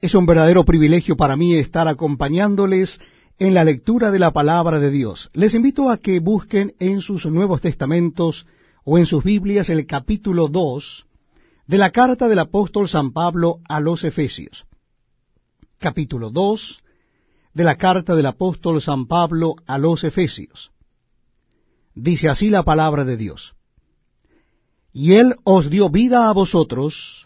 Es un verdadero privilegio para mí estar acompañándoles en la lectura de la palabra de Dios. Les invito a que busquen en sus Nuevos Testamentos o en sus Biblias el capítulo 2 de la carta del apóstol San Pablo a los Efesios. Capítulo 2 de la carta del apóstol San Pablo a los Efesios. Dice así la palabra de Dios. Y Él os dio vida a vosotros,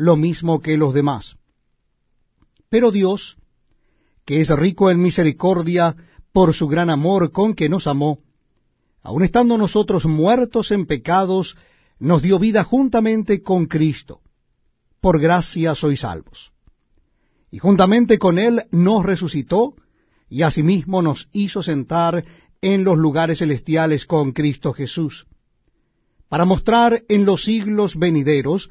lo mismo que los demás. Pero Dios, que es rico en misericordia por su gran amor con que nos amó, aun estando nosotros muertos en pecados, nos dio vida juntamente con Cristo. Por gracia sois salvos. Y juntamente con Él nos resucitó, y asimismo nos hizo sentar en los lugares celestiales con Cristo Jesús, para mostrar en los siglos venideros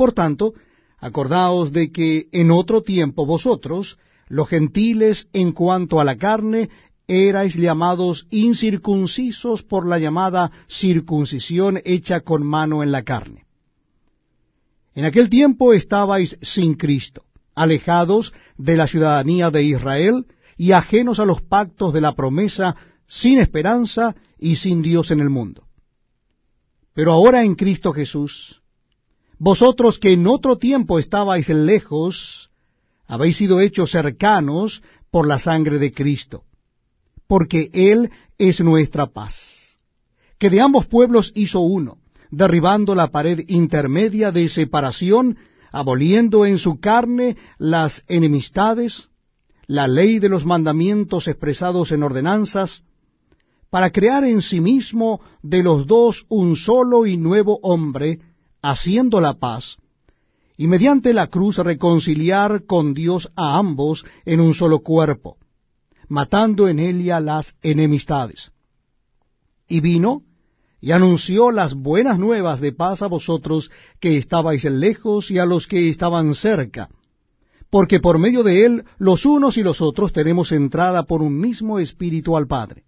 por tanto, acordaos de que en otro tiempo vosotros, los gentiles en cuanto a la carne, erais llamados incircuncisos por la llamada circuncisión hecha con mano en la carne. En aquel tiempo estabais sin Cristo, alejados de la ciudadanía de Israel y ajenos a los pactos de la promesa, sin esperanza y sin Dios en el mundo. Pero ahora en Cristo Jesús, vosotros que en otro tiempo estabais lejos, habéis sido hechos cercanos por la sangre de Cristo, porque Él es nuestra paz, que de ambos pueblos hizo uno, derribando la pared intermedia de separación, aboliendo en su carne las enemistades, la ley de los mandamientos expresados en ordenanzas, para crear en sí mismo de los dos un solo y nuevo hombre, haciendo la paz, y mediante la cruz reconciliar con Dios a ambos en un solo cuerpo, matando en ella las enemistades. Y vino y anunció las buenas nuevas de paz a vosotros que estabais lejos y a los que estaban cerca, porque por medio de él los unos y los otros tenemos entrada por un mismo espíritu al Padre.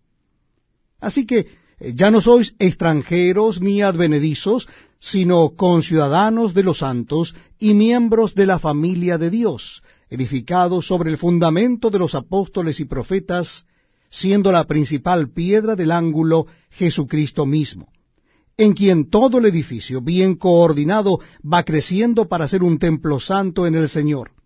Así que ya no sois extranjeros ni advenedizos, sino conciudadanos de los santos y miembros de la familia de Dios, edificados sobre el fundamento de los apóstoles y profetas, siendo la principal piedra del ángulo Jesucristo mismo, en quien todo el edificio, bien coordinado, va creciendo para ser un templo santo en el Señor